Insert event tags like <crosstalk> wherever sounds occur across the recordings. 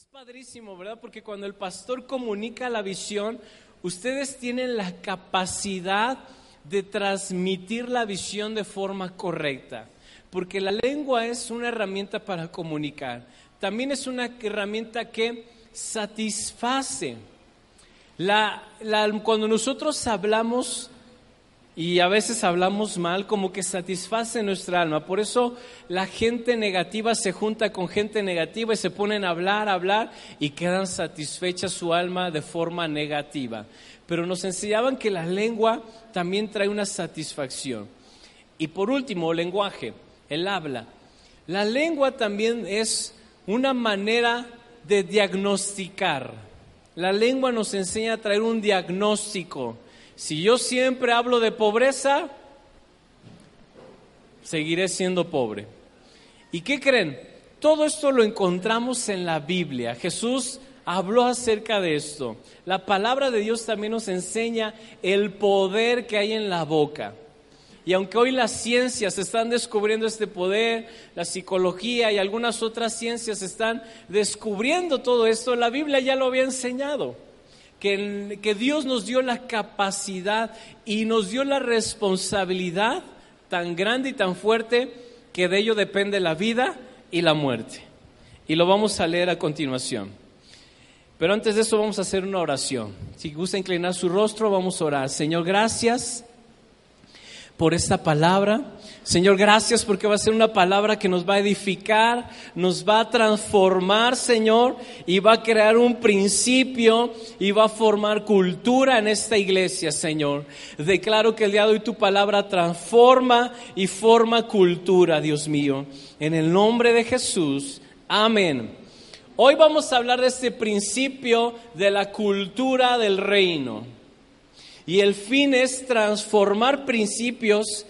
Es padrísimo, ¿verdad? Porque cuando el pastor comunica la visión, ustedes tienen la capacidad de transmitir la visión de forma correcta. Porque la lengua es una herramienta para comunicar. También es una herramienta que satisface. cuando nosotros hablamos y a veces hablamos mal, como que satisface nuestra alma. Por eso la gente negativa se junta con gente negativa y se ponen a hablar, a hablar y quedan satisfechas su alma de forma negativa. Pero nos enseñaban que la lengua también trae una satisfacción. Y por último, el lenguaje, el habla. La lengua también es una manera de diagnosticar. La lengua nos enseña a traer un diagnóstico si yo siempre hablo de pobreza, seguiré siendo pobre. ¿Y qué creen? Todo esto lo encontramos en la Biblia. Jesús habló acerca de esto. La palabra de Dios también nos enseña el poder que hay en la boca. Y aunque hoy las ciencias están descubriendo este poder, la psicología y algunas otras ciencias están descubriendo todo esto, la Biblia ya lo había enseñado que, Dios nos dio la capacidad y nos dio la responsabilidad tan grande y tan fuerte que de ello depende la vida y la muerte. Y lo vamos a leer a continuación. Pero antes de eso vamos a hacer una oración. Si gusta inclinar su rostro, vamos a orar. Señor, gracias por esta palabra. Señor, gracias porque va a ser una palabra que nos va a edificar, nos va a transformar, Señor, y va a crear un principio y va a formar cultura en esta iglesia, Señor. Declaro que el día de hoy tu palabra transforma y forma cultura, Dios mío. En el nombre de Jesús, amén. Hoy vamos a hablar de este principio de la cultura del reino. Y el fin es transformar principios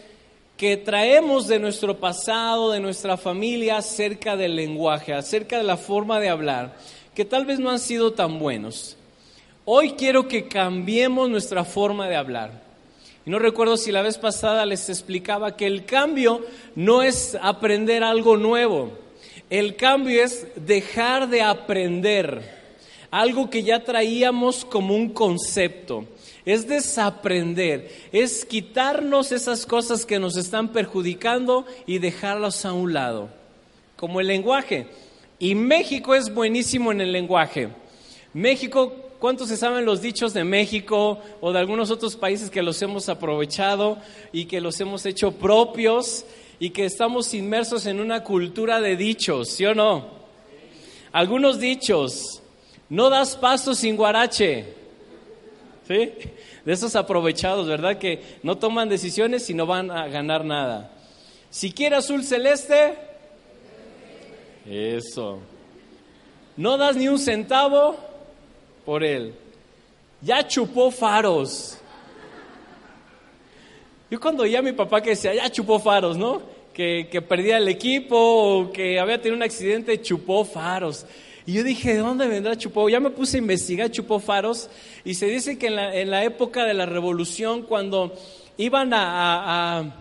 que traemos de nuestro pasado, de nuestra familia, acerca del lenguaje, acerca de la forma de hablar, que tal vez no han sido tan buenos. Hoy quiero que cambiemos nuestra forma de hablar. Y no recuerdo si la vez pasada les explicaba que el cambio no es aprender algo nuevo, el cambio es dejar de aprender algo que ya traíamos como un concepto es desaprender, es quitarnos esas cosas que nos están perjudicando y dejarlas a un lado, como el lenguaje. Y México es buenísimo en el lenguaje. México, ¿cuántos se saben los dichos de México o de algunos otros países que los hemos aprovechado y que los hemos hecho propios y que estamos inmersos en una cultura de dichos, ¿sí o no? Algunos dichos, no das paso sin guarache. ¿Sí? De esos aprovechados, ¿verdad? Que no toman decisiones y no van a ganar nada. Si quiere azul celeste, eso. No das ni un centavo por él. Ya chupó faros. Yo cuando oía a mi papá que decía, ya chupó faros, ¿no? Que, que perdía el equipo o que había tenido un accidente, chupó faros. Y yo dije, ¿de dónde vendrá Chupó? Ya me puse a investigar Chupó Faros y se dice que en la, época de la revolución, cuando iban a,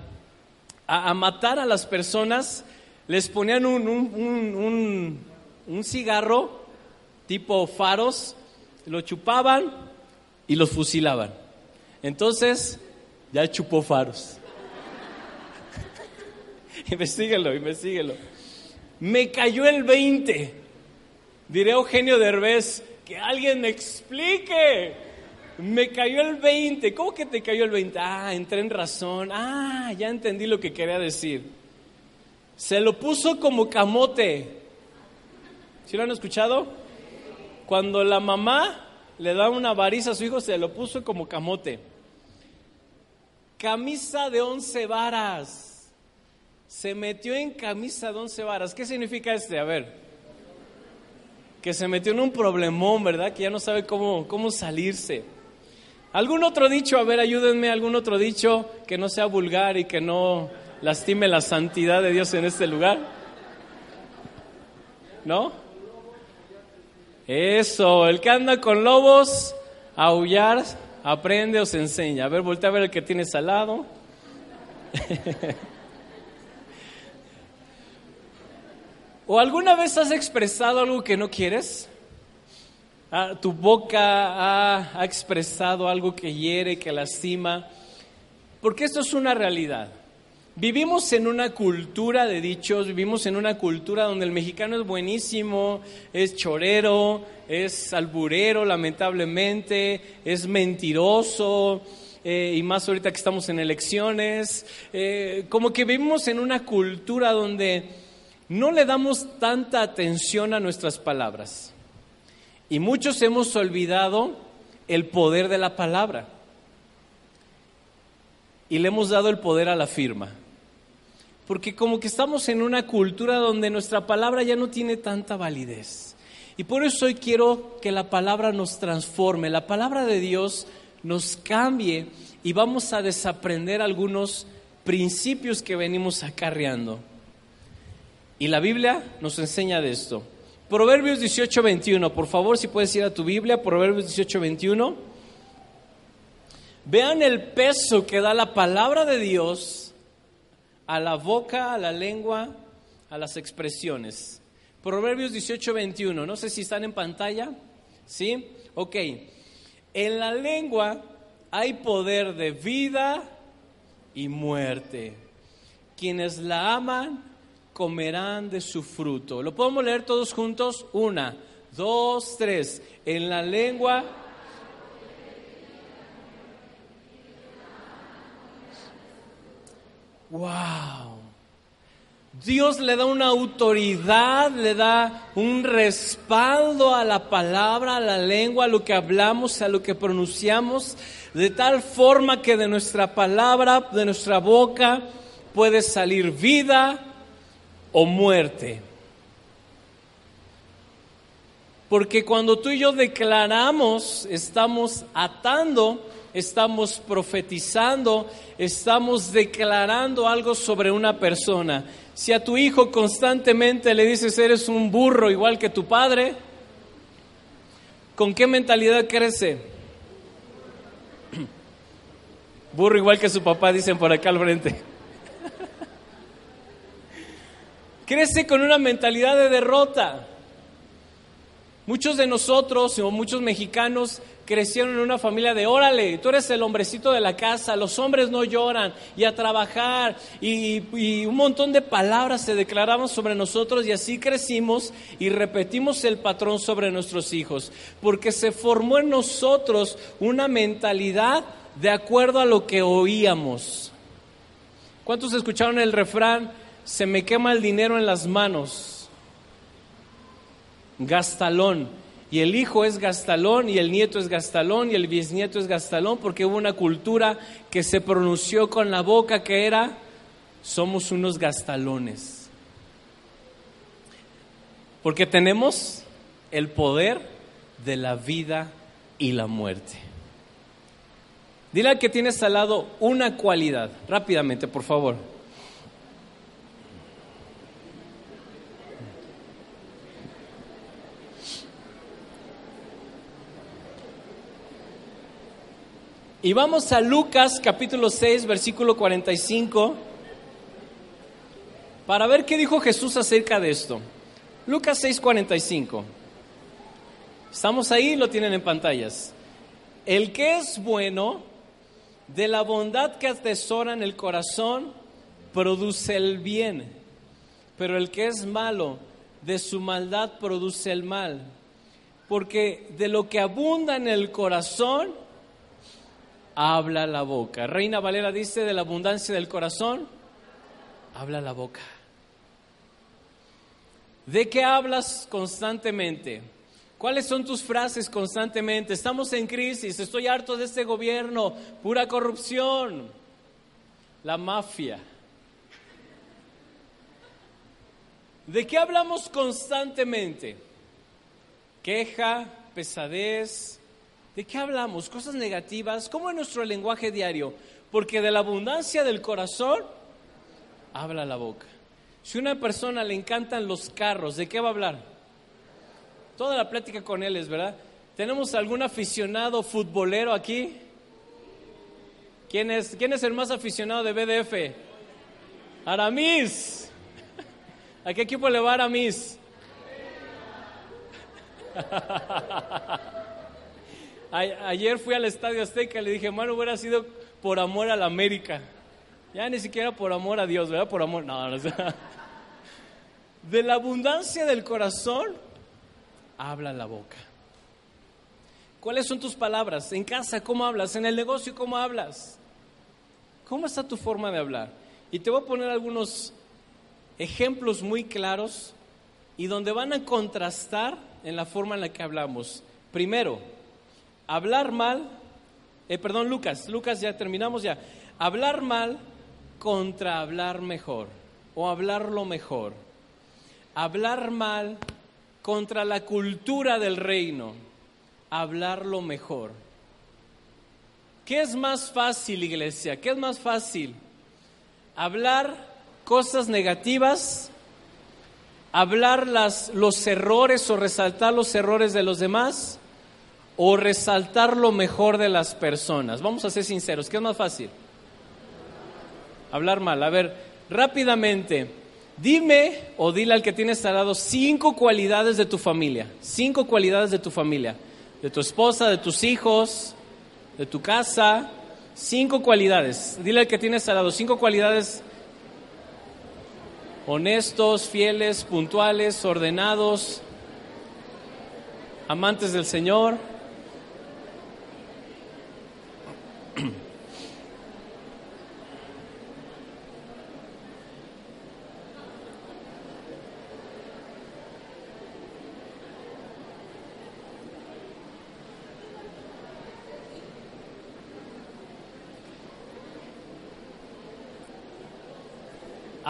a, matar a las personas, les ponían un, un, un, cigarro tipo faros, lo chupaban y los fusilaban. Entonces, ya chupó faros. <laughs> investíguelo, investíguelo. Me cayó el 20. Diré Eugenio Derbez, que alguien me explique. Me cayó el 20. ¿Cómo que te cayó el 20? Ah, entré en razón. Ah, ya entendí lo que quería decir. Se lo puso como camote. ¿Sí lo han escuchado? Cuando la mamá le da una variza a su hijo, se lo puso como camote. Camisa de once varas. Se metió en camisa de once varas. ¿Qué significa este? A ver que se metió en un problemón, ¿verdad? Que ya no sabe cómo, cómo salirse. ¿Algún otro dicho? A ver, ayúdenme, algún otro dicho que no sea vulgar y que no lastime la santidad de Dios en este lugar. ¿No? Eso, el que anda con lobos, aullar, aprende o se enseña. A ver, voltea a ver el que tienes al lado. <laughs> ¿O alguna vez has expresado algo que no quieres? Ah, tu boca ha, expresado algo que hiere, que lastima, porque esto es una realidad. Vivimos en una cultura de dichos, vivimos en una cultura donde el mexicano es buenísimo, es chorero, es alburero, lamentablemente, es mentiroso, eh, y más ahorita que estamos en elecciones, eh, como que vivimos en una cultura donde no le damos tanta atención a nuestras palabras. Y muchos hemos olvidado el poder de la palabra. Y le hemos dado el poder a la firma porque como que estamos en una cultura donde nuestra palabra ya no tiene tanta validez. Y por eso hoy quiero que la palabra nos transforme, la palabra de Dios nos cambie y vamos a desaprender algunos principios que venimos acarreando. Y la Biblia nos enseña de esto. Proverbios 18:21, por favor, si puedes ir a tu Biblia, Proverbios 18:21. Vean el peso que da la palabra de Dios a la boca, a la lengua, a las expresiones. Proverbios 18, 21, no sé si están en pantalla, ¿sí? Ok, en la lengua hay poder de vida y muerte. Quienes la aman comerán de su fruto. ¿Lo podemos leer todos juntos? Una, dos, tres. En la lengua wow. Dios le da una autoridad, le da un respaldo a la palabra, a la lengua, a lo que hablamos, a lo que pronunciamos, de tal forma que de nuestra palabra, de nuestra boca, puede salir vida o muerte. Porque cuando tú y yo declaramos, estamos atando estamos profetizando, estamos declarando algo sobre una persona. Si a tu hijo constantemente le dices eres un burro igual que tu padre, ¿con qué mentalidad crece? <clears throat> Burro igual que su papá, dicen por acá al frente. Crece con una mentalidad de derrota. Muchos de nosotros o muchos mexicanos crecieron en una familia de órale, tú eres el hombrecito de la casa, los hombres no lloran y a trabajar y, un montón de palabras se declaraban sobre nosotros y así crecimos y repetimos el patrón sobre nuestros hijos, porque se formó en nosotros una mentalidad de acuerdo a lo que oíamos. ¿Cuántos escucharon el refrán? Se me quema el dinero en las manos. Gastalón y el hijo es Gastalón y el nieto es Gastalón y el bisnieto es Gastalón porque hubo una cultura que se pronunció con la boca que era somos unos Gastalones. Porque tenemos el poder de la vida y la muerte. Dile al que tienes al lado una cualidad, rápidamente, por favor. Y vamos a Lucas capítulo 6, versículo 45, para ver qué dijo Jesús acerca de esto. Lucas 6, 45. Estamos ahí, lo tienen en pantallas. El que es bueno, de la bondad que atesora en el corazón, produce el bien. Pero el que es malo, de su maldad produce el mal. Porque de lo que abunda en el corazón, habla la boca. Reina Valera dice de la abundancia del corazón, habla la boca. ¿De qué hablas constantemente? ¿Cuáles son tus frases constantemente? Estamos en crisis, estoy harto de este gobierno, pura corrupción, la mafia. ¿De qué hablamos constantemente? Queja, pesadez, ¿De qué hablamos? Cosas negativas. ¿Cómo es nuestro lenguaje diario? Porque de la abundancia del corazón habla la boca. Si a una persona le encantan los carros, ¿de qué va a hablar? Toda la plática con él es, ¿verdad? ¿Tenemos algún aficionado futbolero aquí? ¿Quién es, quién es el más aficionado de BDF? Aramis. <laughs> ¿A qué equipo le va Aramis? <laughs> Ayer fui al Estadio Azteca y le dije, hermano, hubiera sido por amor a la América. Ya ni siquiera por amor a Dios, ¿verdad? Por amor, no, no. <laughs> De la abundancia del corazón, habla la boca. ¿Cuáles son tus palabras? En casa, ¿cómo hablas? En el negocio, ¿cómo hablas? ¿Cómo está tu forma de hablar? Y te voy a poner algunos ejemplos muy claros y donde van a contrastar en la forma en la que hablamos. Primero, hablar mal, eh, perdón, Lucas, Lucas ya terminamos ya. Hablar mal contra hablar mejor o hablar lo mejor. Hablar mal contra la cultura del reino, hablar lo mejor. ¿Qué es más fácil, iglesia? ¿Qué es más fácil? Hablar cosas negativas, hablar las, los errores o resaltar los errores de los demás o resaltar lo mejor de las personas? Vamos a ser sinceros, ¿qué es más fácil? Hablar mal. A ver, rápidamente, dime o dile al que tienes al cinco cualidades de tu familia, cinco cualidades de tu familia, de tu esposa, de tus hijos, de tu casa, cinco cualidades. Dile al que tienes al lado, cinco cualidades honestos, fieles, puntuales, ordenados, amantes del Señor.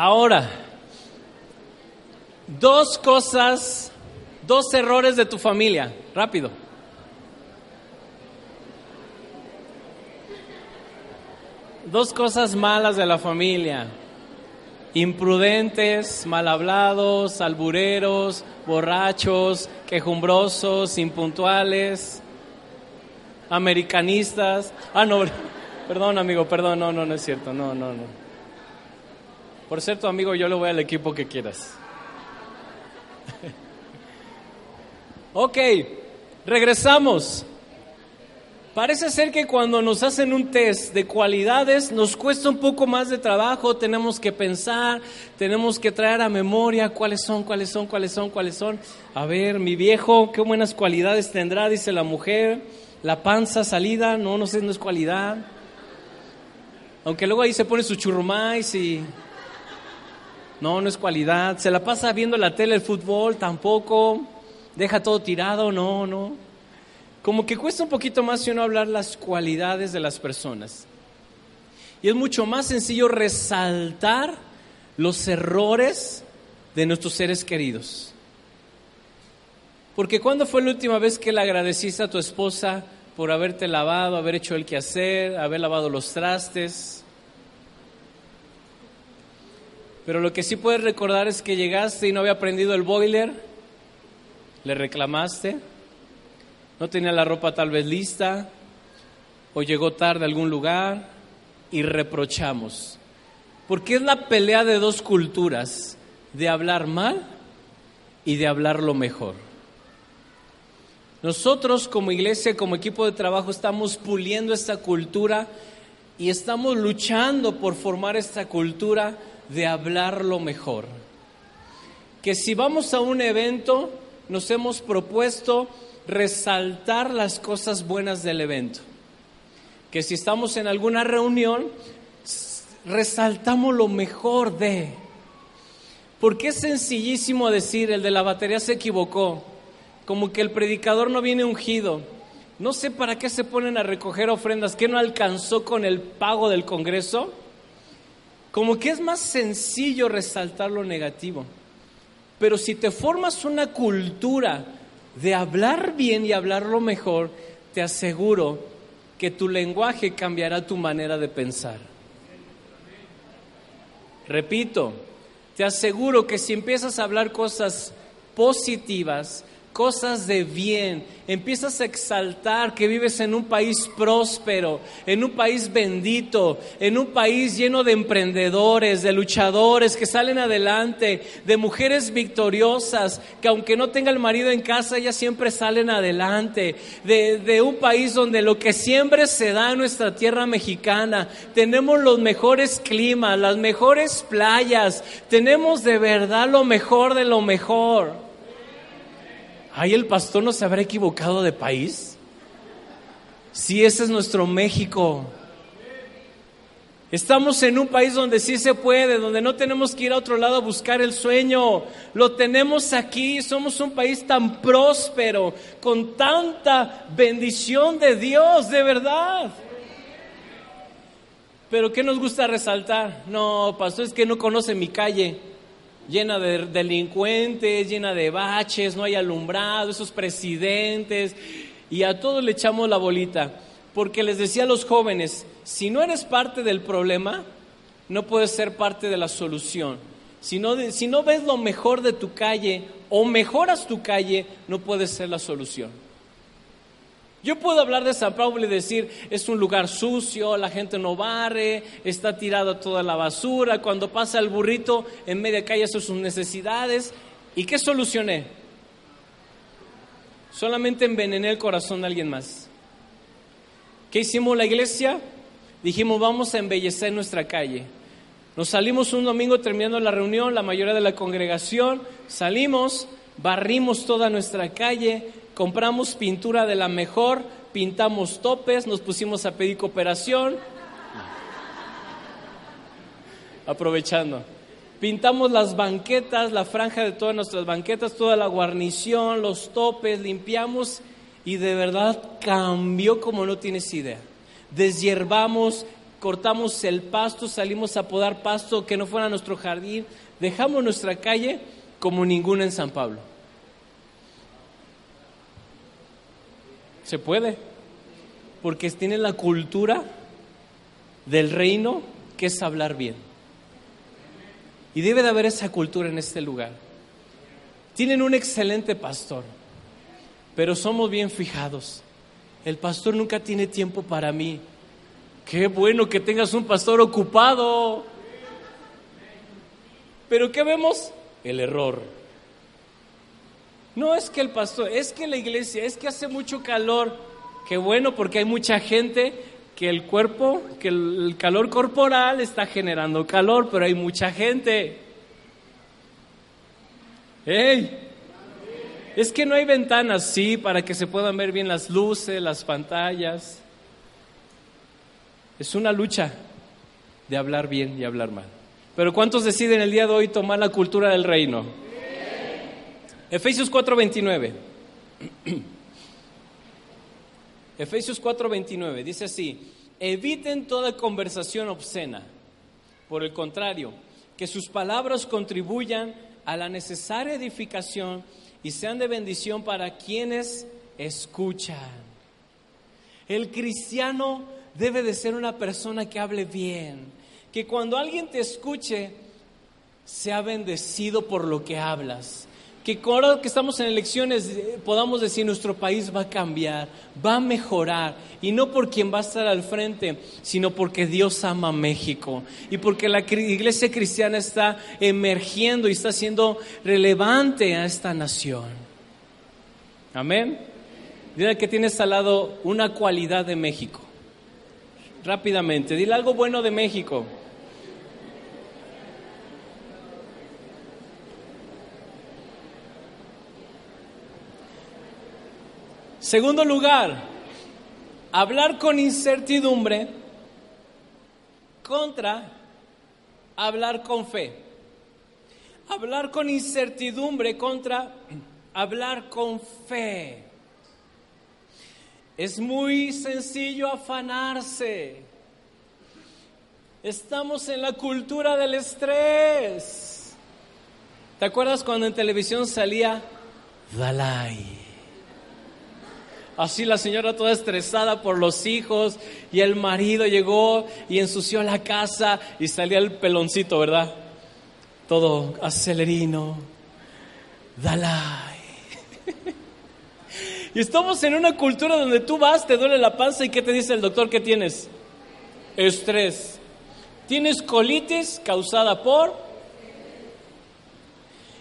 Ahora, dos cosas, dos errores de tu familia, rápido. Dos cosas malas de la familia. Imprudentes, mal hablados, albureros, borrachos, quejumbrosos, impuntuales, americanistas. Ah, no, <laughs> perdón amigo, perdón, no, no, no es cierto, no, no, no. Por ser tu amigo, yo le voy al equipo que quieras. <laughs> ok, regresamos. Parece ser que cuando nos hacen un test de cualidades nos cuesta un poco más de trabajo, tenemos que pensar, tenemos que traer a memoria cuáles son, cuáles son, cuáles son, cuáles son. A ver, mi viejo, qué buenas cualidades tendrá, dice la mujer. La panza salida, no, no sé, no es cualidad. Aunque luego ahí se pone su churrumais y... No, no es cualidad. Se la pasa viendo la tele, el fútbol, tampoco. Deja todo tirado, no, no como que cuesta un poquito más si uno hablar las cualidades de las personas. Y es mucho más sencillo resaltar los errores de nuestros seres queridos. Porque ¿cuándo fue la última vez que le agradeciste a tu esposa por haberte lavado, haber hecho el quehacer, haber lavado los trastes? Pero lo que sí puedes recordar es que llegaste y no había prendido el boiler, le reclamaste, no tenía la ropa tal vez lista. O llegó tarde a algún lugar. Y reprochamos. Porque es la pelea de dos culturas, de hablar mal y de hablar lo mejor. Nosotros como iglesia, como equipo de trabajo, estamos puliendo esta cultura y estamos luchando por formar esta cultura de hablar lo mejor. Que si vamos a un evento, nos hemos propuesto resaltar las cosas buenas del evento. Que si estamos en alguna reunión, resaltamos lo mejor de. Porque es sencillísimo decir, el de la batería se equivocó, como que el predicador no viene ungido. No sé para qué se ponen a recoger ofrendas, que no alcanzó con el pago del Congreso. Como que es más sencillo resaltar lo negativo. Pero si te formas una cultura de hablar bien y hablarlo mejor, te aseguro que tu lenguaje cambiará tu manera de pensar. Repito, te aseguro que si empiezas a hablar cosas positivas, cosas de bien, empiezas a exaltar que vives en un país próspero, en un país bendito, en un país lleno de emprendedores, de luchadores que salen adelante, de mujeres victoriosas, que aunque no tenga el marido en casa, ellas siempre salen adelante, de, de un país donde lo que siempre se da en nuestra tierra mexicana, tenemos los mejores climas, las mejores playas, tenemos de verdad lo mejor de lo mejor. ¿Ay, el pastor no se habrá equivocado de país? Sí, ese es nuestro México. Estamos en un país donde sí se puede, donde no tenemos que ir a otro lado a buscar el sueño. Lo tenemos aquí, somos un país tan próspero, con tanta bendición de Dios, de verdad. Pero ¿qué nos gusta resaltar? No, pastor, es que no conoce mi calle llena de delincuentes, llena de baches, no hay alumbrado, esos presidentes, y a todos le echamos la bolita. Porque les decía a los jóvenes, si no eres parte del problema, no puedes ser parte de la solución. Si no, si no ves lo mejor de tu calle o mejoras tu calle, no puedes ser la solución. Yo puedo hablar de San Pablo y decir, es un lugar sucio, la gente no barre, está tirada toda la basura, cuando pasa el burrito en media calle hace sus necesidades. ¿Y qué solucioné? Solamente envenené el corazón de alguien más. ¿Qué hicimos la iglesia? Dijimos, vamos a embellecer nuestra calle. Nos salimos un domingo terminando la reunión, la mayoría de la congregación, salimos, barrimos toda nuestra calle, compramos pintura de la mejor, pintamos topes, nos pusimos a pedir cooperación. Aprovechando. Pintamos las banquetas, la franja de todas nuestras banquetas, toda la guarnición, los topes, limpiamos y de verdad cambió como no tienes idea. Deshiervamos, cortamos el pasto, salimos a podar pasto que no fuera nuestro jardín, dejamos nuestra calle como ninguna en San Pablo. Se puede, porque tiene la cultura del reino que es hablar bien. Y debe de haber esa cultura en este lugar. Tienen un excelente pastor, pero somos bien fijados. El pastor nunca tiene tiempo para mí. Qué bueno que tengas un pastor ocupado. Pero ¿qué vemos? El error. No es que el pastor, es que la iglesia, es que hace mucho calor. Qué bueno porque hay mucha gente que el cuerpo, que el calor corporal está generando calor, pero hay mucha gente. ¡Ey! Es que no hay ventanas, sí, para que se puedan ver bien las luces, las pantallas. Es una lucha de hablar bien y hablar mal. Pero ¿cuántos deciden el día de hoy tomar la cultura del reino? Efesios 4:29. <clears throat> Efesios 4:29 dice así, eviten toda conversación obscena. Por el contrario, que sus palabras contribuyan a la necesaria edificación y sean de bendición para quienes escuchan. El cristiano debe de ser una persona que hable bien, que cuando alguien te escuche, sea bendecido por lo que hablas, que ahora que estamos en elecciones eh, podamos decir nuestro país va a cambiar, va a mejorar, y no por quien va a estar al frente, sino porque Dios ama a México y porque la iglesia cristiana está emergiendo y está siendo relevante a esta nación. Amén. Dile que tienes al lado una cualidad de México. Rápidamente, dile algo bueno de México. Segundo lugar, hablar con incertidumbre contra hablar con fe. Hablar con incertidumbre contra hablar con fe. Es muy sencillo afanarse. Estamos en la cultura del estrés. ¿Te acuerdas cuando en televisión salía Dalai? Así la señora toda estresada por los hijos y el marido llegó y ensució la casa y salía el peloncito, ¿verdad? Todo acelerino. Dalai. <laughs> Y estamos en una cultura donde tú vas, te duele la panza y ¿qué te dice el doctor que tienes? Estrés. Tienes colitis causada por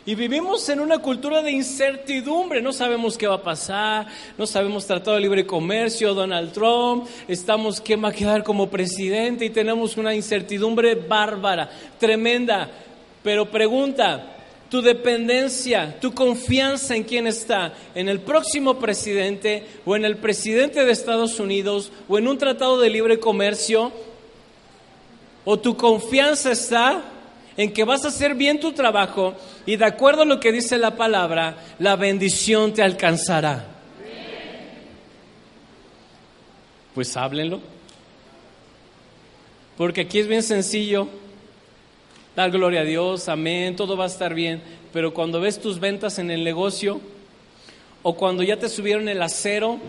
y vivimos en una cultura de incertidumbre, no sabemos qué va a pasar, no sabemos tratado de libre comercio, Donald Trump, estamos quién va a quedar como presidente y tenemos una incertidumbre bárbara, tremenda. Pero pregunta, tu dependencia, tu confianza en quién está, en el próximo presidente o en el presidente de Estados Unidos o en un tratado de libre comercio, o tu confianza está en que vas a hacer bien tu trabajo y de acuerdo a lo que dice la palabra, la bendición te alcanzará. Pues háblenlo. Porque aquí es bien sencillo. Dar gloria a Dios, amén, todo va a estar bien. Pero cuando ves tus ventas en el negocio, o cuando ya te subieron el acero,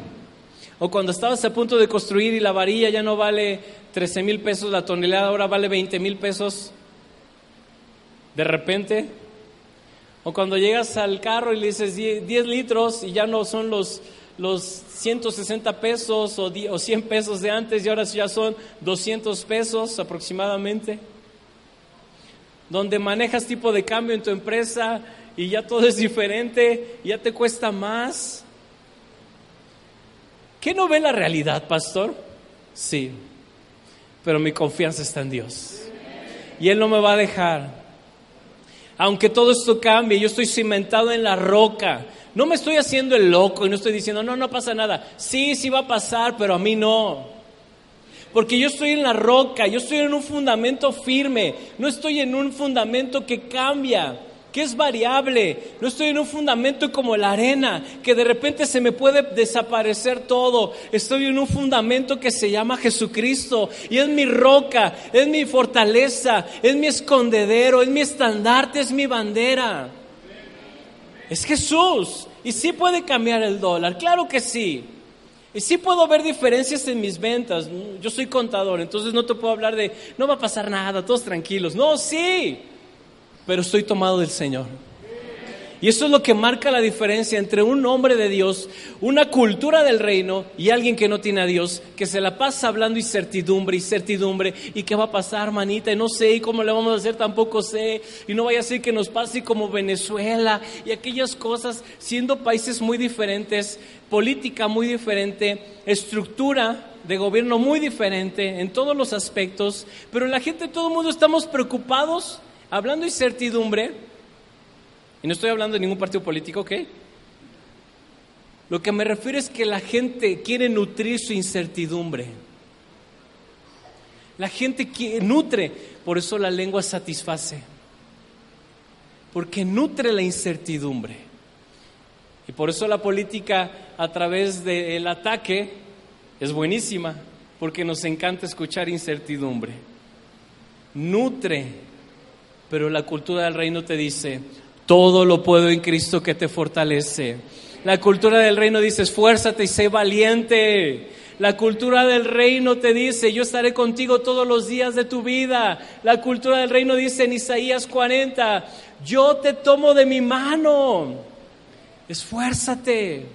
o cuando estabas a punto de construir y la varilla ya no vale 13 mil pesos la tonelada, ahora vale 20 mil pesos, de repente. O cuando llegas al carro y le dices 10 litros y ya no son los, los 160 pesos o, o 100 pesos de antes y ahora ya son 200 pesos aproximadamente. Donde manejas tipo de cambio en tu empresa y ya todo es diferente, ya te cuesta más. ¿Qué no ve la realidad, pastor? Sí, pero mi confianza está en Dios. Y Él no me va a dejar aunque todo esto cambie, yo estoy cimentado en la roca. No me estoy haciendo el loco y no estoy diciendo, no, no pasa nada. Sí, sí va a pasar, pero a mí no. Porque yo estoy en la roca, yo estoy en un fundamento firme, no estoy en un fundamento que cambia que es variable. No estoy en un fundamento como la arena, que de repente se me puede desaparecer todo. Estoy en un fundamento que se llama Jesucristo y es mi roca, es mi fortaleza, es mi escondedero, es mi estandarte, es mi bandera. Es Jesús. Y sí puede cambiar el dólar, claro que sí. Y sí puedo ver diferencias en mis ventas. Yo soy contador, entonces no te puedo hablar de, no va a pasar nada, todos tranquilos. No, sí pero estoy tomado del Señor. Y eso es lo que marca la diferencia entre un hombre de Dios, una cultura del reino y alguien que no tiene a Dios, que se la pasa hablando incertidumbre, incertidumbre, y qué va a pasar, manita, y no sé, y cómo le vamos a hacer, tampoco sé, y no vaya a ser que nos pase como Venezuela y aquellas cosas, siendo países muy diferentes, política muy diferente, estructura de gobierno muy diferente en todos los aspectos, pero la gente, todo el mundo estamos preocupados Hablando de incertidumbre, y no estoy hablando de ningún partido político, ¿ok? Lo que me refiero es que la gente quiere nutrir su incertidumbre. La gente nutre, por eso la lengua satisface. Porque nutre la incertidumbre. Y por eso la política a través del ataque es buenísima, porque nos encanta escuchar incertidumbre. Nutre pero la cultura del reino te dice, todo lo puedo en Cristo que te fortalece. La cultura del reino dice, esfuérzate y sé valiente. La cultura del reino te dice, yo estaré contigo todos los días de tu vida. La cultura del reino dice en Isaías 40, yo te tomo de mi mano. Esfuérzate.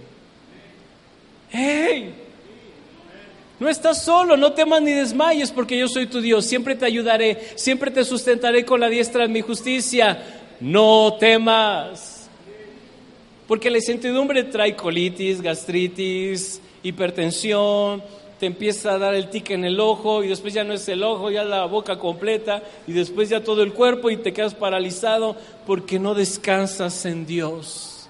No estás solo, no temas ni desmayes porque yo soy tu Dios, siempre te ayudaré, siempre te sustentaré con la diestra de mi justicia. No temas. Porque la incertidumbre trae colitis, gastritis, hipertensión, te empieza a dar el tic en el ojo y después ya no es el ojo, ya la boca completa y después ya todo el cuerpo y te quedas paralizado porque no descansas en Dios.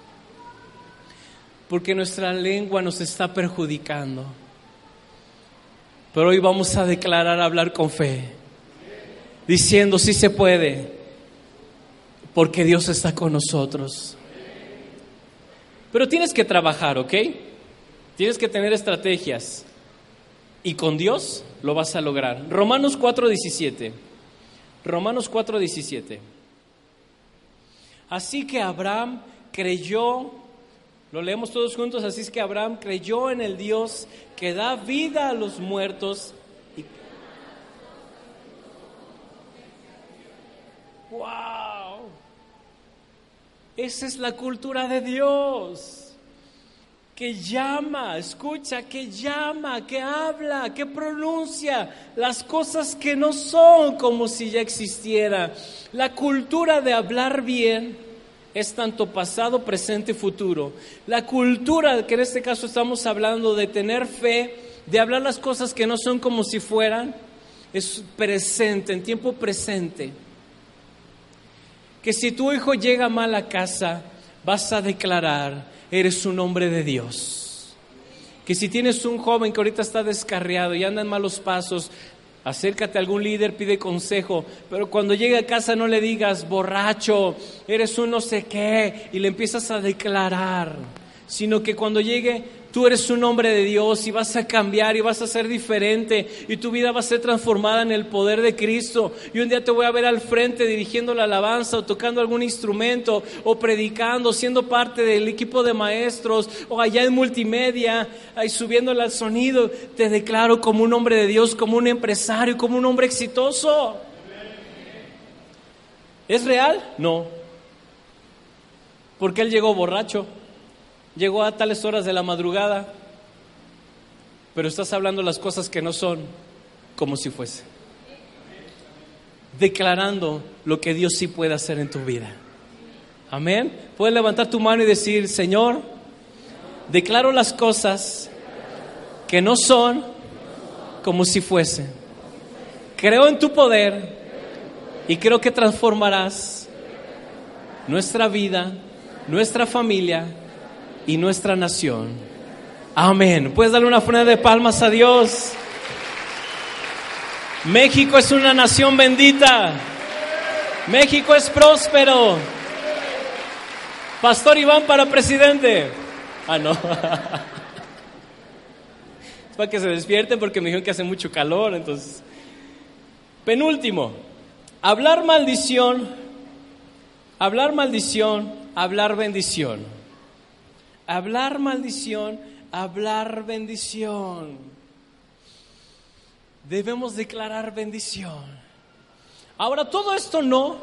Porque nuestra lengua nos está perjudicando. Pero hoy vamos a declarar hablar con fe, diciendo sí se puede, porque Dios está con nosotros. Pero tienes que trabajar, ¿ok? Tienes que tener estrategias. Y con Dios lo vas a lograr. Romanos 4:17. Romanos 4:17. Así que Abraham creyó lo leemos todos juntos, así es que Abraham creyó en el Dios que da vida a los muertos. Y... ¡Wow! Esa es la cultura de Dios. que llama, escucha, que llama, que habla, que pronuncia las cosas que no son como si ya existiera. La cultura de hablar bien es tanto pasado, presente y futuro. La cultura, que en este caso estamos hablando de tener fe, de hablar las cosas que no son como si fueran, es presente, en tiempo presente. Que si tu hijo llega mal a casa, vas a declarar, eres un hombre de Dios. Que si tienes un joven que ahorita está descarriado y anda en malos pasos, acércate a algún líder, pide consejo, pero cuando llegue a casa no le digas, borracho, eres un no sé qué, y le empiezas a declarar, sino que cuando llegue Tú eres un hombre de Dios y vas a cambiar y vas a ser diferente y tu vida va a ser transformada en el poder de Cristo. Y un día te voy a ver al frente dirigiendo la alabanza o tocando algún instrumento o predicando, siendo parte del equipo de maestros o allá en multimedia, ahí subiéndole al sonido. Te declaro como un hombre de Dios, como un empresario, como un hombre exitoso. ¿Es real? No. Porque él llegó borracho llegó a tales horas de la madrugada, pero estás hablando las cosas que no son como si fuese. Declarando lo que Dios sí puede hacer en tu vida. Amén. Puedes levantar tu mano y decir, Señor, declaro las cosas que no son como si fuesen. Creo en tu poder y creo que transformarás nuestra vida, nuestra familia y nuestra nación. Amén. ¿Puedes darle una ofrenda de palmas a Dios? México es una nación bendita. México es próspero. Pastor Iván para presidente. Ah, no. <laughs> es para que se despierten porque me dijeron que hace mucho calor, entonces. Penúltimo, hablar maldición, hablar maldición, hablar bendición. Hablar maldición, hablar bendición. Debemos declarar bendición. Ahora, todo esto no,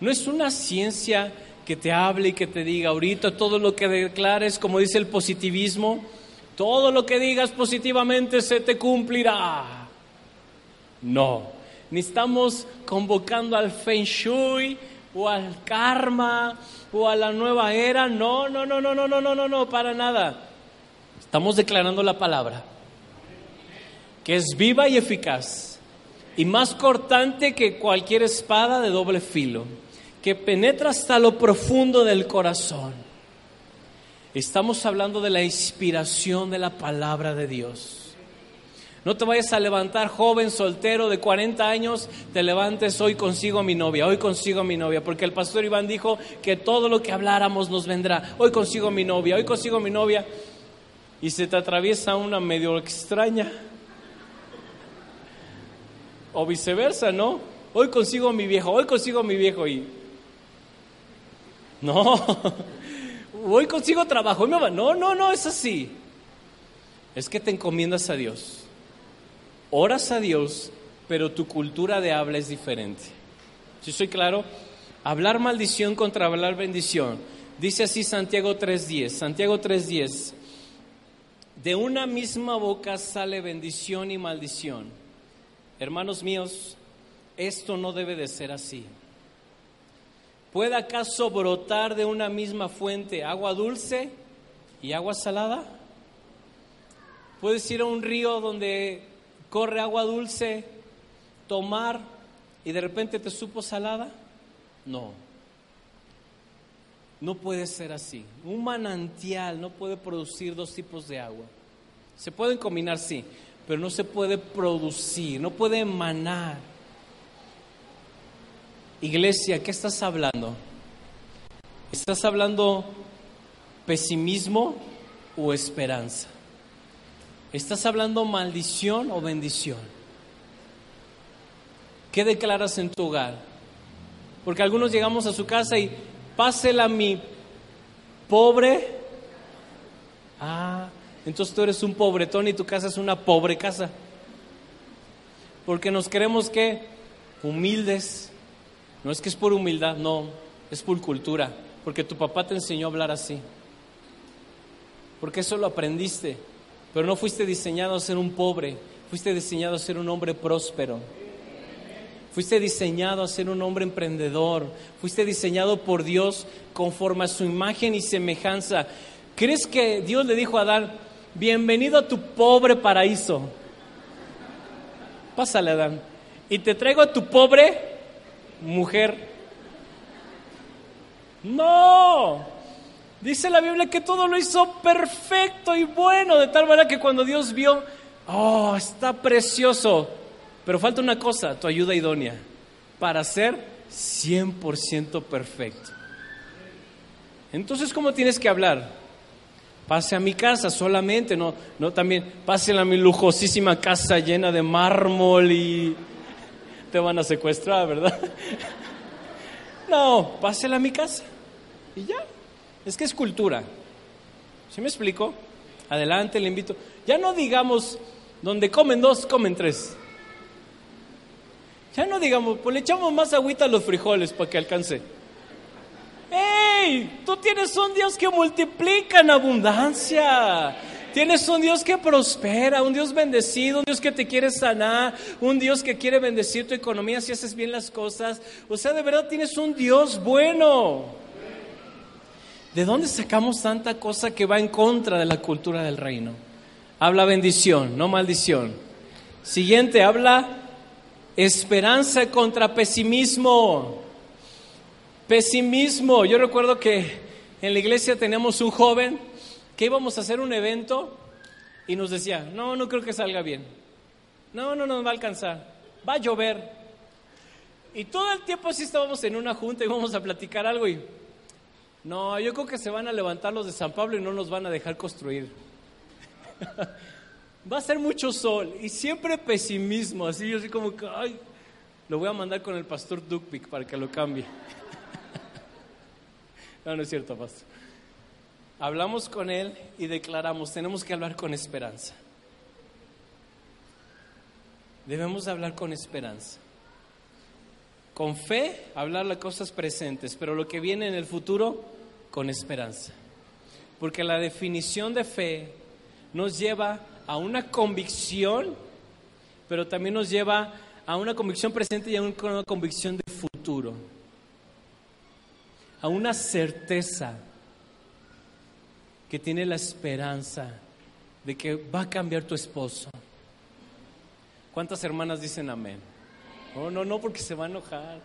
no es una ciencia que te hable y que te diga ahorita todo lo que declares, como dice el positivismo, todo lo que digas positivamente se te cumplirá. No, ni estamos convocando al feng shui o al karma o a la nueva era. No, no, no, no, no, no, no, no, no, para nada. Estamos declarando la palabra, que es viva y eficaz, y más cortante que cualquier espada de doble filo, que penetra hasta lo profundo del corazón. Estamos hablando de la inspiración de la palabra de Dios. No te vayas a levantar joven, soltero de 40 años, te levantes hoy consigo mi novia, hoy consigo mi novia, porque el pastor Iván dijo que todo lo que habláramos nos vendrá. Hoy consigo mi novia, hoy consigo mi novia. Y se te atraviesa una medio extraña. O viceversa, ¿no? Hoy consigo mi viejo, hoy consigo mi viejo y... No, <laughs> hoy consigo trabajo. No, no, no, es así. Es que te encomiendas a Dios oras a Dios, pero tu cultura de habla es diferente. Si soy claro, hablar maldición contra hablar bendición. Dice así Santiago 3.10. Santiago 3.10. De una misma boca sale bendición y maldición. Hermanos míos, esto no debe de ser así. ¿Puede acaso brotar de una misma fuente agua dulce y agua salada? ¿Puedes ir a un río donde corre agua dulce, tomar y de repente te supo salada? No. No puede ser así. Un manantial no puede producir dos tipos de agua. Se pueden combinar, sí, pero no se puede producir, no puede emanar. Iglesia, ¿qué estás hablando? ¿Estás hablando pesimismo o esperanza? ¿Estás hablando maldición o bendición? ¿Qué declaras en tu hogar? Porque algunos llegamos a su casa y pásela mi pobre. Ah, entonces tú eres un pobretón y tu casa es una pobre casa. Porque nos queremos que humildes. No es que es por humildad, no, es por cultura. Porque tu papá te enseñó a hablar así. porque eso lo aprendiste, pero no fuiste diseñado a ser un pobre, fuiste diseñado a ser un hombre próspero. Fuiste diseñado a ser un hombre emprendedor. Fuiste diseñado por Dios conforme a su imagen y semejanza. ¿Crees que Dios le dijo a Adán, bienvenido a tu pobre paraíso? Pásale, Adán. Y te traigo a tu pobre mujer. No. Dice la Biblia que todo lo hizo perfecto y bueno, de tal manera que cuando Dios vio, oh, está precioso, pero falta una cosa, tu ayuda idónea, para ser 100% perfecto. Entonces, ¿cómo tienes que hablar? Pase a mi casa solamente, no, no también pase a mi lujosísima casa llena de mármol y te van a secuestrar, ¿verdad? <laughs> No, pásela a mi casa y ya. Es que es cultura. ¿Sí me explico? Adelante, le invito. Ya no digamos, donde comen dos, comen tres. Ya no digamos, pues le echamos más agüita a los frijoles para que alcance. ¡Ey! Tú tienes un Dios que multiplica en abundancia. Tienes un Dios que prospera, un Dios bendecido, un Dios que te quiere sanar, un Dios que quiere bendecir tu economía si haces bien las cosas. O sea, de verdad tienes un Dios bueno. ¿De dónde sacamos tanta cosa que va en contra de la cultura del reino? Habla bendición, no maldición. Siguiente, habla esperanza contra pesimismo. Pesimismo. Yo recuerdo que en la iglesia teníamos un joven que íbamos a hacer un evento y nos decía, no, no creo que salga bien. No, no nos va a alcanzar. Va a llover. Y todo el tiempo así estábamos en una junta y íbamos a platicar algo y, no, yo creo que se van a levantar los de San Pablo y no nos van a dejar construir. <laughs> va a ser mucho sol y siempre pesimismo, así así como que, ay, lo voy a mandar con el pastor Dukvik para que lo cambie. <laughs> no, no es cierto, pastor. Hablamos con Él y declaramos, tenemos que hablar con esperanza. Debemos hablar con esperanza. Con fe, hablar las cosas presentes, pero lo que viene en el futuro, con esperanza. Porque la definición de fe nos lleva a una convicción, pero también nos lleva a una convicción presente y a una convicción de futuro. A una certeza que tiene la esperanza de que va a cambiar tu esposo. ¿Cuántas hermanas dicen amén? Oh, no, no, porque se va a enojar.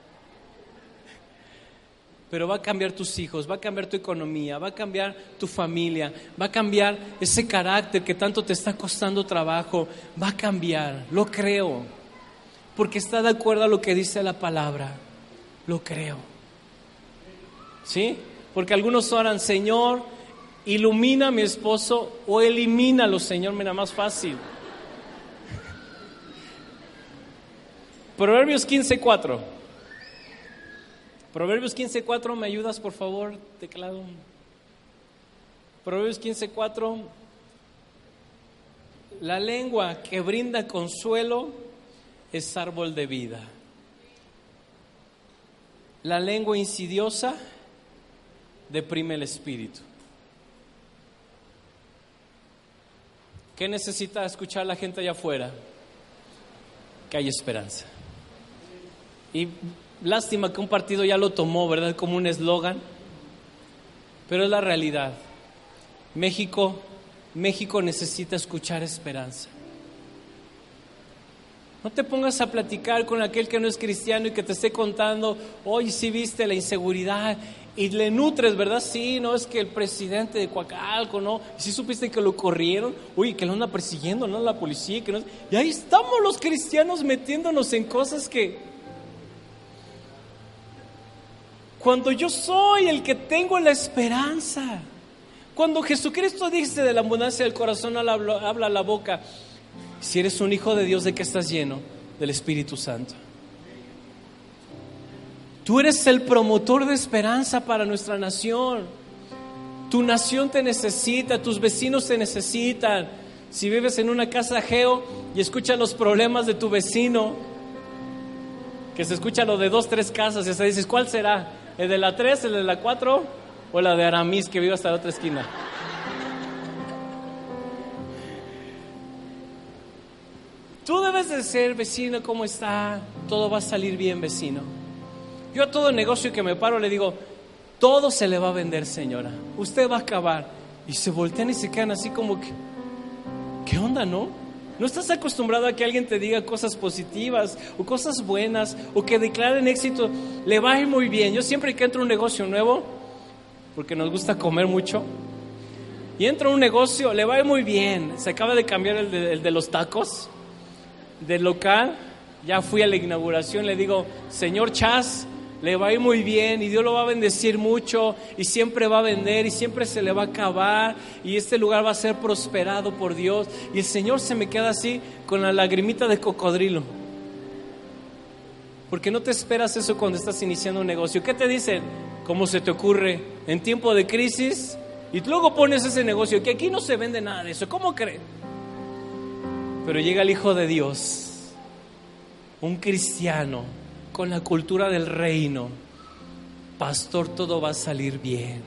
Pero va a cambiar tus hijos, va a cambiar tu economía, va a cambiar tu familia, va a cambiar ese carácter que tanto te está costando trabajo, va a cambiar, lo creo, porque está de acuerdo a lo que dice la palabra, lo creo. ¿Sí? Porque algunos oran, Señor, ilumina a mi esposo o elimínalo, Señor, mira, más fácil. Proverbios 15:4. Proverbios 15:4, ¿me ayudas por favor? Teclado. Proverbios 15:4. La lengua que brinda consuelo es árbol de vida. La lengua insidiosa deprime el espíritu. ¿Qué necesita escuchar la gente allá afuera? Que hay esperanza. Y lástima que un partido ya lo tomó, ¿verdad? Como un eslogan. Pero es la realidad. México, México necesita escuchar esperanza. No te pongas a platicar con aquel que no es cristiano y que te esté contando, hoy sí viste la inseguridad y le nutres, ¿verdad? Sí, no es que el presidente de Coacalco, ¿no? Y si supiste que lo corrieron, uy, que lo anda persiguiendo, ¿no? La policía, que no. Y ahí estamos los cristianos metiéndonos en cosas que. Cuando yo soy el que tengo la esperanza. Cuando Jesucristo dice de la abundancia del corazón habla, la boca. Si eres un hijo de Dios, ¿de qué estás lleno? Del Espíritu Santo. Tú eres el promotor de esperanza para nuestra nación. Tu nación te necesita, tus vecinos te necesitan. Si vives en una casa geo y escuchas los problemas de tu vecino, que se escucha lo de dos, tres casas, y hasta dices, ¿cuál será? ¿El de la 3, el de la 4 o la de Aramis que vive hasta la otra esquina? Tú debes de ser vecino, ¿cómo está? Todo va a salir bien, vecino. Yo a todo negocio que me paro le digo, todo se le va a vender, señora. Usted va a acabar. Y se voltean y se quedan así como que, ¿qué onda, no? No estás acostumbrado a que alguien te diga cosas positivas o cosas buenas o que declaren éxito. Le va a ir muy bien. Yo siempre que entro a un negocio nuevo, porque nos gusta comer mucho, y entro a un negocio, le va muy bien. Se acaba de cambiar el de, el de los tacos del local. Ya fui a la inauguración, le digo, señor Chas, le va a ir muy bien y Dios lo va a bendecir mucho y siempre va a vender y siempre se le va a acabar y este lugar va a ser prosperado por Dios. Y el Señor se me queda así con la lagrimita de cocodrilo. Porque no te esperas eso cuando estás iniciando un negocio. ¿Qué te dicen? ¿Cómo se te ocurre en tiempo de crisis? Y luego pones ese negocio, que aquí no se vende nada de eso. ¿Cómo crees? Pero llega el Hijo de Dios, un cristiano con la cultura del reino, pastor, todo va a salir bien.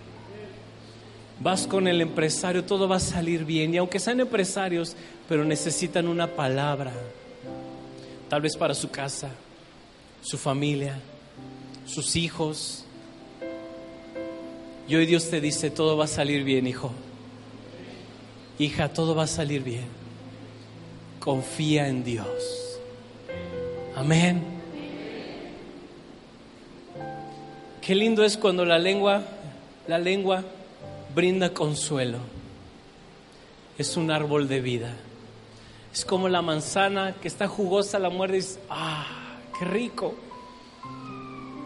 Vas con el empresario, todo va a salir bien. Y aunque sean empresarios, pero necesitan una palabra, tal vez para su casa, su familia, sus hijos. Y hoy Dios te dice, todo va a salir bien, hijo. Hija, todo va a salir bien. Confía en Dios. Amén. Qué lindo es cuando la lengua, la lengua brinda consuelo. Es un árbol de vida. Es como la manzana que está jugosa, la muerde y dice, ah, qué rico.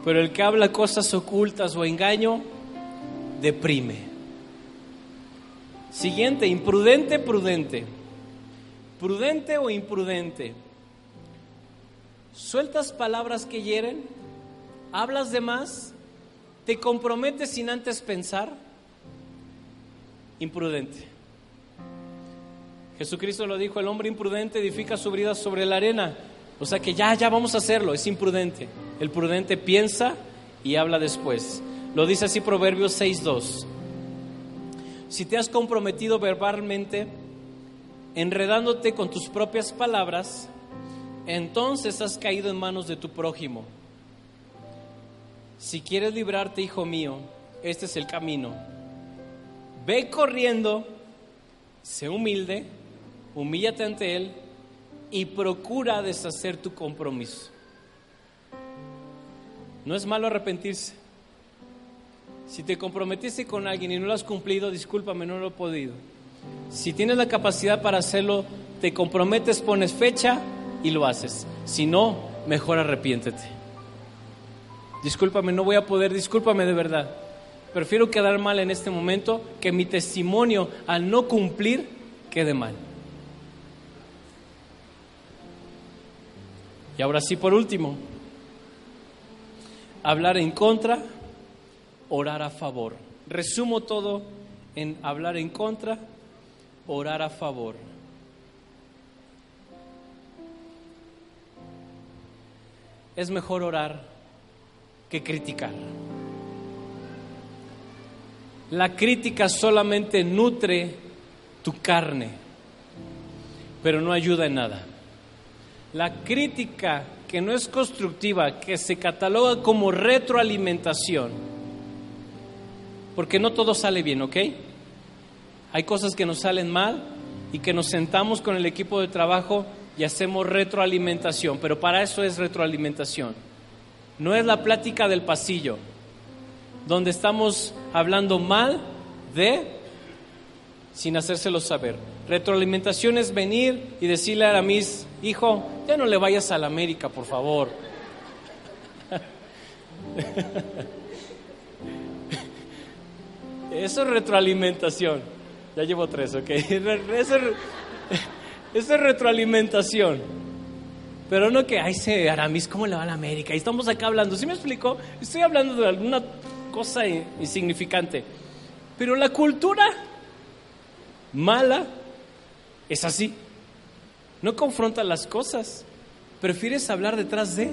Pero el que habla cosas ocultas o engaño, deprime. Siguiente, imprudente, prudente. Prudente o imprudente. Sueltas palabras que hieren, hablas de más, ¿Te comprometes sin antes pensar? Imprudente. Jesucristo lo dijo, el hombre imprudente edifica su vida sobre la arena. O sea que ya, ya vamos a hacerlo, es imprudente. El prudente piensa y habla después. Lo dice así Proverbios 6.2. Si te has comprometido verbalmente, enredándote con tus propias palabras, entonces has caído en manos de tu prójimo si quieres librarte, hijo mío, este es el camino. Ve corriendo, sé humilde, humíllate ante Él y procura deshacer tu compromiso. No es malo arrepentirse. Si te comprometiste con alguien y no lo has cumplido, discúlpame, no lo he podido. Si tienes la capacidad para hacerlo, te comprometes, pones fecha y lo haces. Si no, mejor arrepiéntete. Discúlpame, no voy a poder, discúlpame de verdad. Prefiero quedar mal en este momento que mi testimonio al no cumplir quede mal. Y ahora sí, por último, hablar en contra, orar a favor. Resumo todo en hablar en contra, orar a favor. Es mejor orar que criticar. La crítica solamente nutre tu carne, pero no ayuda en nada. La crítica que no es constructiva, que se cataloga como retroalimentación, porque no todo sale bien, ¿ok? Hay cosas que nos salen mal y que nos sentamos con el equipo de trabajo y hacemos retroalimentación, pero para eso es retroalimentación. No es la plática del pasillo, donde estamos hablando mal de sin hacérselo saber. Retroalimentación es venir y decirle a mis hijo, ya no le vayas a la América, por favor. <laughs> Eso es retroalimentación. Ya llevo tres, ok. <laughs> <laughs> Eso es retroalimentación. Pero no que, ay, se Aramis, ¿cómo le va a la América? Y estamos acá hablando. ¿Sí me explico? Estoy hablando de alguna cosa insignificante. Pero la cultura mala es así. No confronta las cosas. Prefieres hablar detrás de.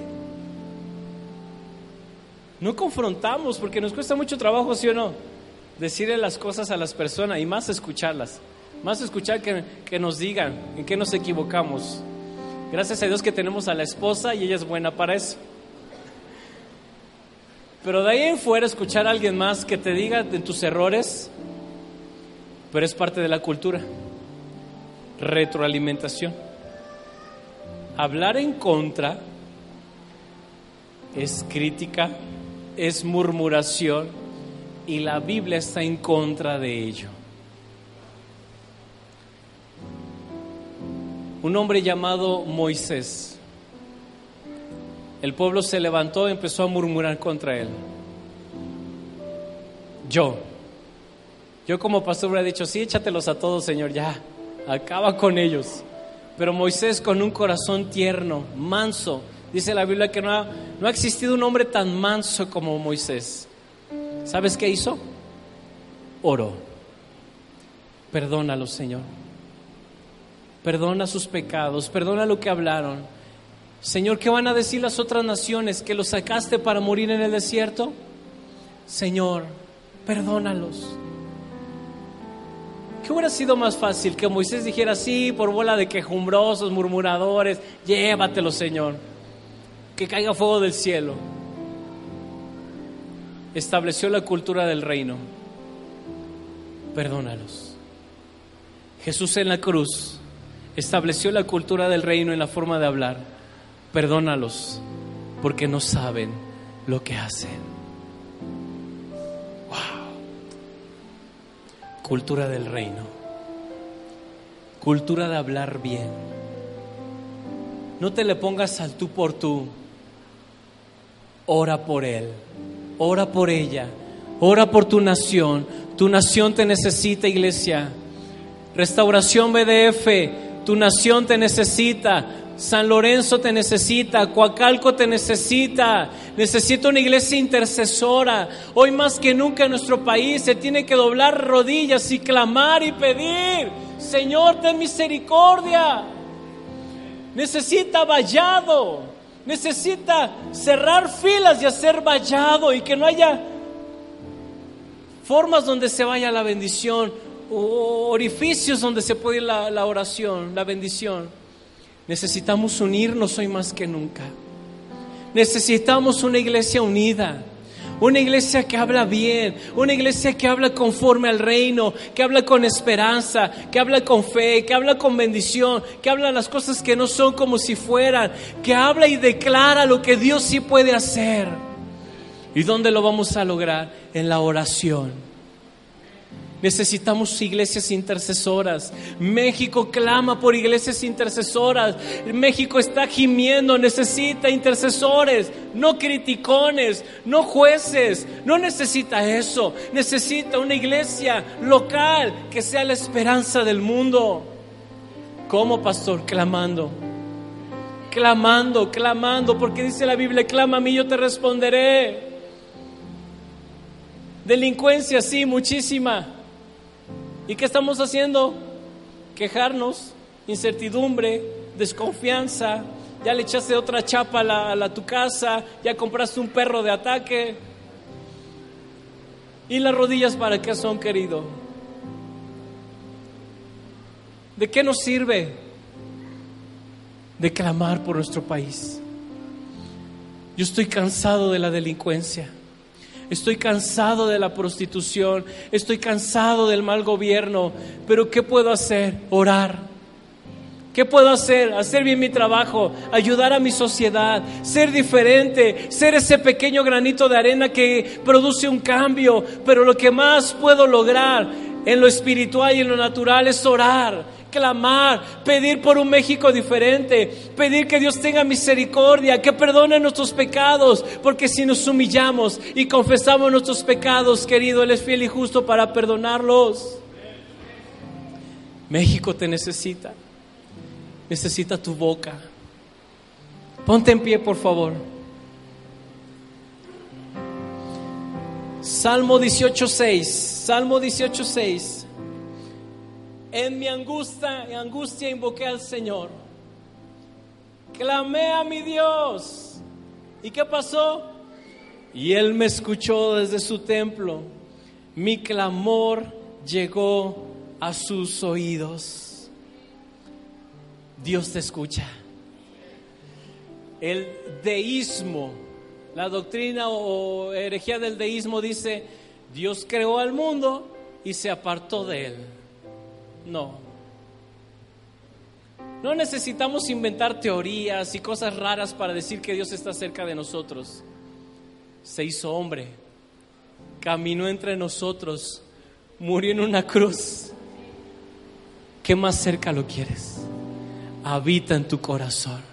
No confrontamos porque nos cuesta mucho trabajo, ¿sí o no? Decirle las cosas a las personas y más escucharlas. Más escuchar que, que nos digan en qué nos equivocamos. Gracias a Dios que tenemos a la esposa y ella es buena para eso. Pero de ahí en fuera escuchar a alguien más que te diga de tus errores, pero es parte de la cultura. Retroalimentación. Hablar en contra es crítica, es murmuración y la Biblia está en contra de ello. Un hombre llamado Moisés. El pueblo se levantó y empezó a murmurar contra él. Yo, yo como pastor hubiera dicho, sí, échatelos a todos, Señor, ya, acaba con ellos. Pero Moisés con un corazón tierno, manso, dice la Biblia que no ha, no ha existido un hombre tan manso como Moisés. ¿Sabes qué hizo? Oró. Perdónalo, Señor. Perdona sus pecados, perdona lo que hablaron. Señor, ¿qué van a decir las otras naciones? ¿Que los sacaste para morir en el desierto? Señor, perdónalos. ¿Qué hubiera sido más fácil que Moisés dijera, sí, por bola de quejumbrosos, murmuradores, llévatelo, Señor, que caiga fuego del cielo? Estableció la cultura del reino. Perdónalos. Jesús en la cruz estableció la cultura del reino en la forma de hablar. Perdónalos porque no saben lo que hacen. Cultura del reino. Cultura de hablar bien. No te le pongas al tú por tú. Ora por él. Ora por ella. Ora por tu nación. Tu nación te necesita, iglesia. Restauración BDF. Tu nación te necesita. San Lorenzo te necesita, Coacalco te necesita, necesita una iglesia intercesora. Hoy más que nunca en nuestro país se tiene que doblar rodillas y clamar y pedir, Señor, ten misericordia. Necesita vallado, necesita cerrar filas y hacer vallado y que no haya formas donde se vaya la bendición, orificios donde se puede ir la, la oración, la bendición. Necesitamos unirnos hoy más que nunca. Necesitamos una iglesia unida. Una iglesia que habla bien, una iglesia que habla conforme al reino, que habla con esperanza, que habla con fe, que habla con bendición, que habla las cosas que no son como si fueran, que habla y declara lo que Dios sí puede hacer. ¿Y dónde lo vamos a lograr? En la oración. Necesitamos iglesias intercesoras. México clama por iglesias intercesoras. México está gimiendo, necesita intercesores, no criticones, no jueces. No necesita eso. Necesita una iglesia local que sea la esperanza del mundo. ¿Cómo, pastor? Clamando. Clamando, clamando, porque dice la Biblia, clama a mí, yo te responderé. Delincuencia, sí, muchísima. ¿Y qué estamos haciendo? Quejarnos, incertidumbre, desconfianza. Ya le echaste otra chapa a, la, tu casa, ya compraste un perro de ataque. ¿Y las rodillas para qué son, querido? ¿De qué nos sirve? De clamar por nuestro país. Yo estoy cansado de la delincuencia. Estoy cansado de la prostitución, estoy cansado del mal gobierno, pero ¿qué puedo hacer? Orar. ¿Qué puedo hacer? Hacer bien mi trabajo, ayudar a mi sociedad, ser diferente, ser ese pequeño granito de arena que produce un cambio, pero lo que más puedo lograr en lo espiritual y en lo natural es orar, clamar, pedir por un México diferente, pedir que Dios tenga misericordia, que perdone nuestros pecados, porque si nos humillamos y confesamos nuestros pecados, querido, Él es fiel y justo para perdonarlos. México te necesita, necesita tu boca. Ponte en pie, por favor. Salmo 18.6, Salmo 18.6. En mi angustia, angustia invoqué al Señor. Clamé a mi Dios. ¿Y qué pasó? Y Él me escuchó desde su templo. Mi clamor llegó a sus oídos. Dios te escucha. el deísmo. La doctrina o herejía del deísmo dice, Dios creó al mundo y se apartó de él. No. No necesitamos inventar teorías y cosas raras para decir que Dios está cerca de nosotros. Se hizo hombre, caminó entre nosotros, murió en una cruz. ¿Qué más cerca lo quieres? Habita en tu corazón.